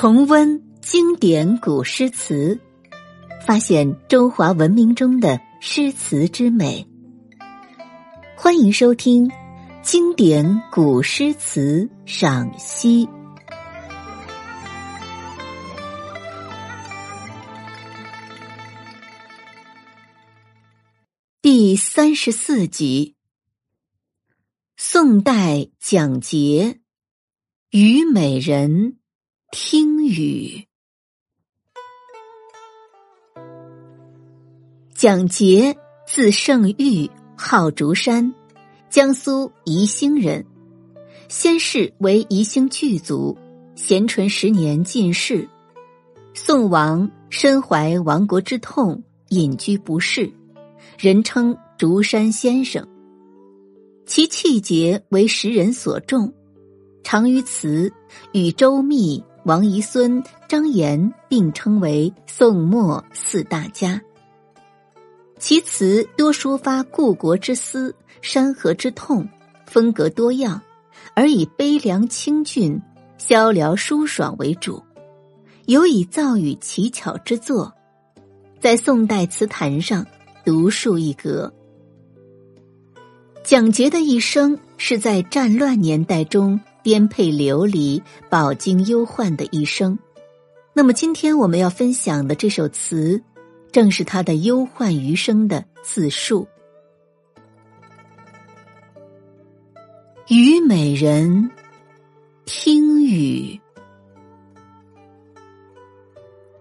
重温经典古诗词，发现中华文明中的诗词之美。欢迎收听《经典古诗词赏析》第三十四集。宋代蒋捷《虞美人》听雨。蒋捷字圣玉，号竹山，江苏宜兴人。先世为宜兴巨族，咸淳十年进士。宋王身怀亡国之痛，隐居不仕，人称竹山先生。其气节为时人所重，常于词与周密、王遗孙、张炎并称为宋末四大家。其词多抒发故国之思、山河之痛，风格多样，而以悲凉清俊、萧辽舒爽为主，尤以造语奇巧之作，在宋代词坛上独树一格。蒋捷的一生是在战乱年代中颠沛流离、饱经忧患的一生。那么，今天我们要分享的这首词，正是他的忧患余生的自述。《虞美人》听雨，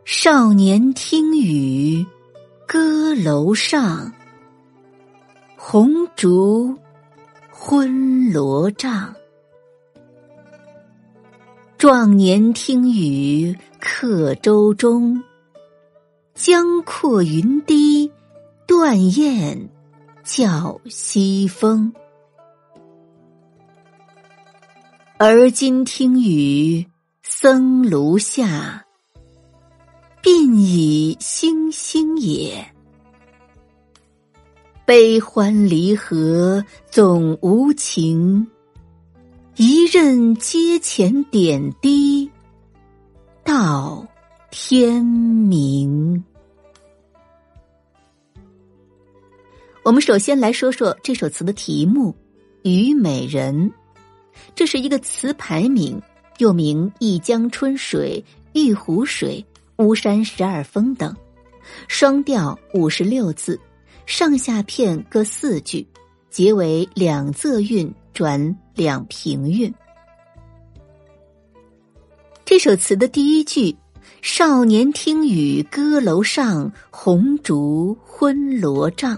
少年听雨歌楼上。红烛昏罗帐，壮年听雨客舟中。江阔云低，断雁叫西风。而今听雨僧庐下，鬓已星星也。悲欢离合总无情，一任阶前点滴到天明。我们首先来说说这首词的题目《虞美人》，这是一个词牌名，又名《一江春水》《玉湖水》《巫山十二峰》等，双调五十六字。上下片各四句，结为两仄韵转两平韵。这首词的第一句“少年听雨歌楼上，红烛昏罗帐”，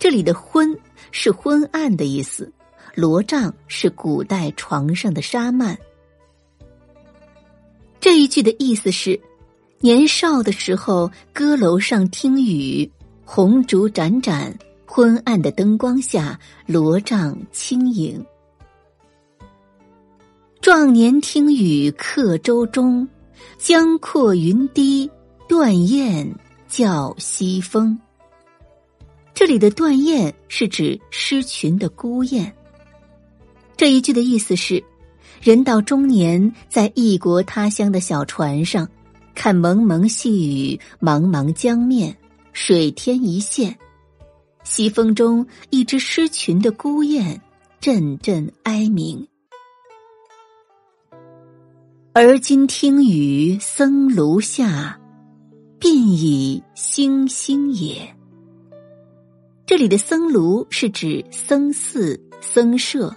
这里的“昏”是昏暗的意思，“罗帐”是古代床上的纱幔。这一句的意思是，年少的时候，歌楼上听雨。红烛盏盏，昏暗的灯光下，罗帐轻盈。壮年听雨客舟中，江阔云低，断雁叫西风。这里的断雁是指失群的孤雁。这一句的意思是：人到中年，在异国他乡的小船上，看蒙蒙细雨，茫茫江面。水天一线，西风中一只失群的孤雁，阵阵哀鸣。而今听雨僧庐下，鬓已星星也。这里的僧庐是指僧寺、僧舍，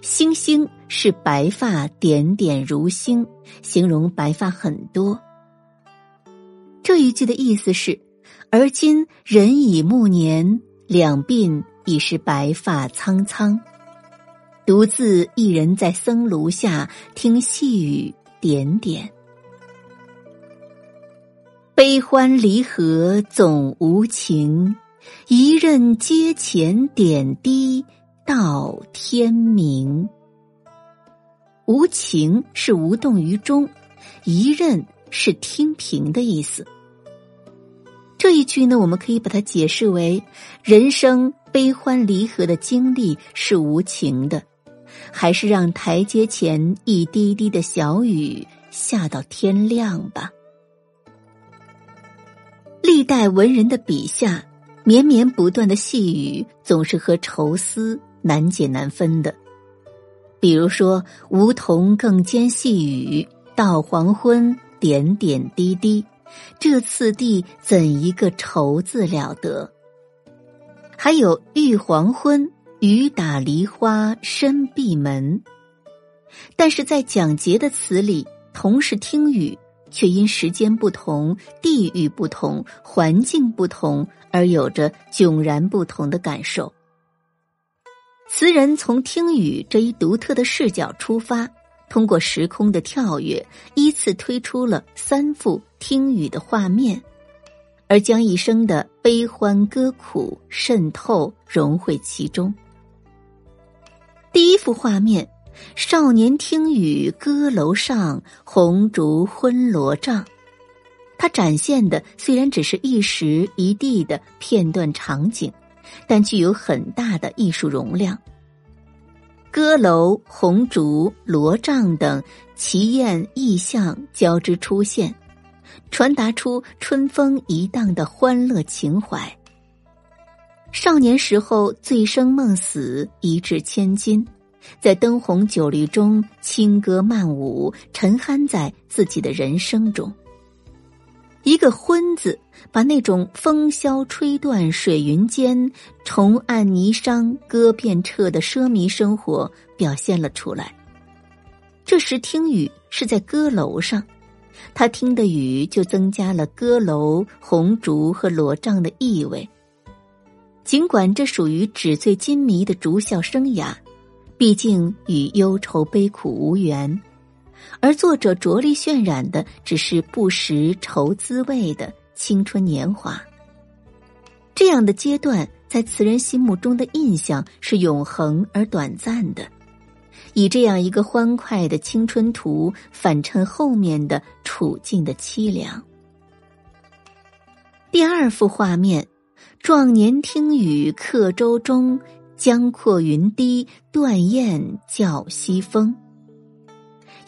星星是白发点点如星，形容白发很多。这一句的意思是。而今人已暮年，两鬓已是白发苍苍，独自一人在僧庐下听细雨点点。悲欢离合总无情，一任阶前点滴到天明。无情是无动于衷，一任是听凭的意思。这一句呢，我们可以把它解释为：人生悲欢离合的经历是无情的，还是让台阶前一滴滴的小雨下到天亮吧。历代文人的笔下，绵绵不断的细雨总是和愁思难解难分的。比如说“梧桐更兼细雨，到黄昏点点滴滴”，这次第怎一个愁字了得？还有“欲黄昏，雨打梨花深闭门”，但是在蒋捷的词里，同是听雨。却因时间不同、地域不同、环境不同，而有着迥然不同的感受。词人从听雨这一独特的视角出发，通过时空的跳跃，依次推出了三幅听雨的画面，而将一生的悲欢歌苦渗透融汇其中。第一幅画面。少年听雨歌楼上，红烛昏罗帐。它展现的虽然只是一时一地的片段场景，但具有很大的艺术容量。歌楼、红烛、罗帐等奇艳异象交织出现，传达出春风一荡的欢乐情怀。少年时候醉生梦死，一掷千金。在灯红酒绿中轻歌曼舞，沉酣在自己的人生中。一个“昏”字，把那种风萧吹断水云间，重按霓裳歌遍彻的奢靡生活表现了出来。这时听雨是在歌楼上，他听的雨就增加了歌楼、红烛和罗帐的意味。尽管这属于纸醉金迷的竹笑生涯。毕竟与忧愁悲苦无缘，而作者着力渲染的只是不识愁滋味的青春年华。这样的阶段在词人心目中的印象是永恒而短暂的，以这样一个欢快的青春图反衬后面的处境的凄凉。第二幅画面，壮年听雨客舟中。江阔云低，断雁叫西风。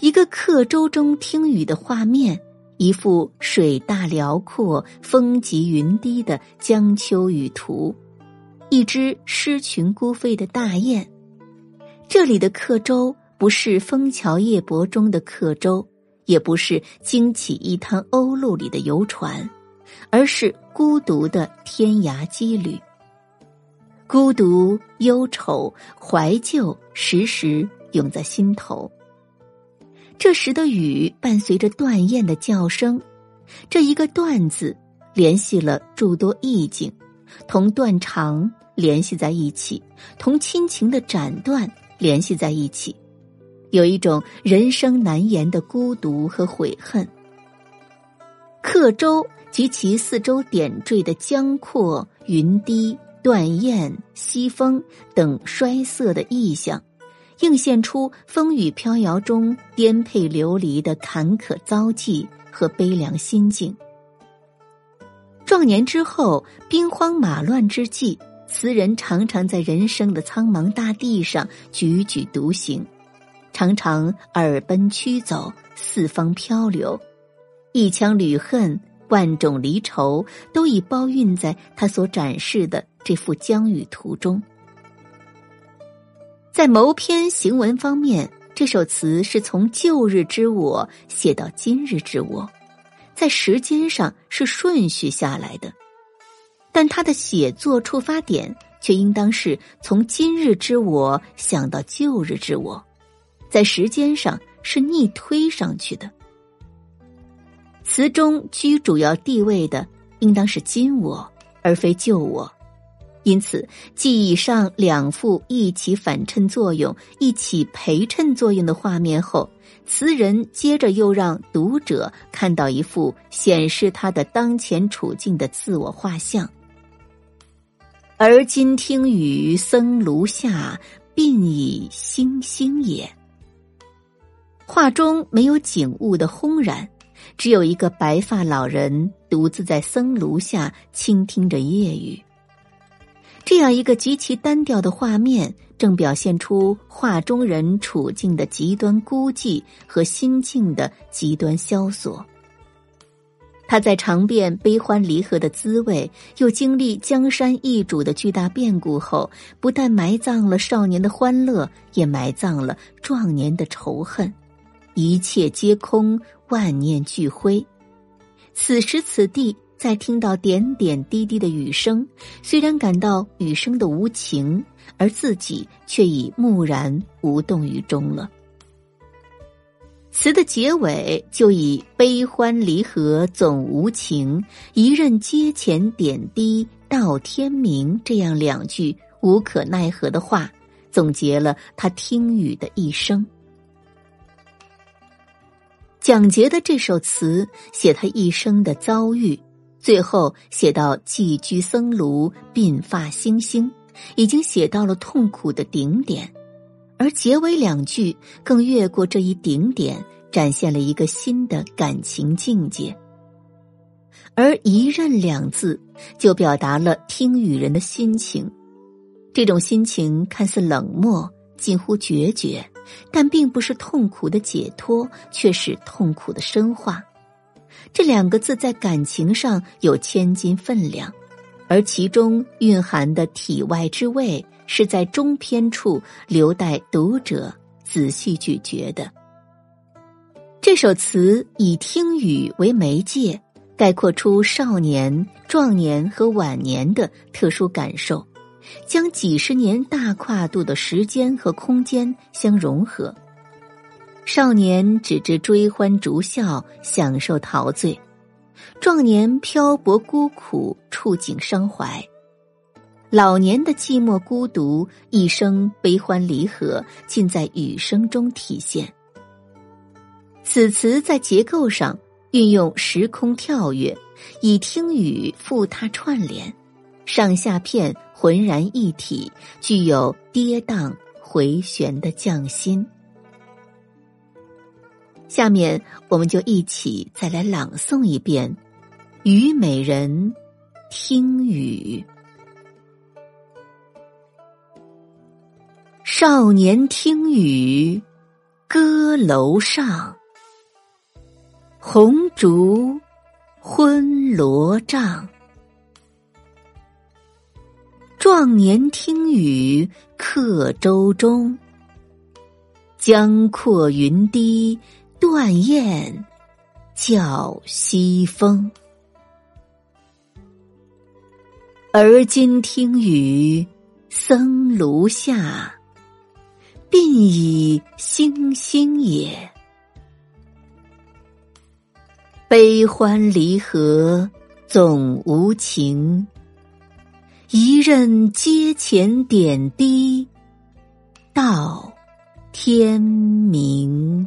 一个客舟中听雨的画面，一幅水大辽阔、风急云低的江秋雨图，一只失群孤飞的大雁。这里的客舟不是枫桥夜泊中的客舟，也不是惊起一滩鸥鹭里的游船，而是孤独的天涯羁旅。孤独、忧愁、怀旧，时时涌在心头。这时的雨伴随着断雁的叫声，这一个“断”字联系了诸多意境，同断肠联系在一起，同亲情的斩断联系在一起，有一种人生难言的孤独和悔恨。客舟及其四周点缀的江阔云低。断雁、西风等衰色的意象，映现出风雨飘摇中颠沛流离的坎坷遭际和悲凉心境。壮年之后，兵荒马乱之际，词人常常在人生的苍茫大地上踽踽独行，常常耳奔驱走，四方漂流，一腔旅恨。万种离愁都已包蕴在他所展示的这幅江雨图中。在谋篇行文方面，这首词是从旧日之我写到今日之我，在时间上是顺序下来的，但他的写作出发点却应当是从今日之我想到旧日之我，在时间上是逆推上去的。词中居主要地位的应当是今我，而非旧我，因此，继以上两幅一起反衬作用、一起陪衬作用的画面后，词人接着又让读者看到一幅显示他的当前处境的自我画像。而今听雨僧庐下，鬓已星星也。画中没有景物的轰然。只有一个白发老人独自在僧庐下倾听着夜雨，这样一个极其单调的画面，正表现出画中人处境的极端孤寂和心境的极端萧索。他在尝遍悲欢离合的滋味，又经历江山易主的巨大变故后，不但埋葬了少年的欢乐，也埋葬了壮年的仇恨，一切皆空，万念俱灰。此时此地，在听到点点滴滴的雨声，虽然感到雨声的无情，而自己却已木然无动于衷了。词的结尾就以“悲欢离合总无情，一任阶前点滴到天明”这样两句无可奈何的话，总结了他听雨的一生。蒋捷的这首词写他一生的遭遇，最后写到寄居僧庐，鬓发星星，已经写到了痛苦的顶点。而结尾两句更越过这一顶点，展现了一个新的感情境界。而“一任”两字就表达了听雨人的心情，这种心情看似冷漠，近乎决绝，但并不是痛苦的解脱，却是痛苦的深化。这两个字在感情上有千斤分量，而其中蕴含的体外之味。是在中篇处留待读者仔细咀嚼的。这首词以听雨为媒介，概括出少年、壮年和晚年的特殊感受，将几十年大跨度的时间和空间相融合。少年只知追欢逐笑，享受陶醉；壮年漂泊孤苦，触景伤怀。老年的寂寞孤独，一生悲欢离合，尽在雨声中体现。此词在结构上运用时空跳跃，以听雨附沓串联，上下片浑然一体，具有跌宕回旋的匠心。下面，我们就一起再来朗诵一遍《虞美人》，听雨。少年听雨歌楼上，红烛昏罗帐。壮年听雨客舟中，江阔云低断雁叫西风。而今听雨僧庐下。鬓已星星也，悲欢离合总无情。一任阶前点滴到天明。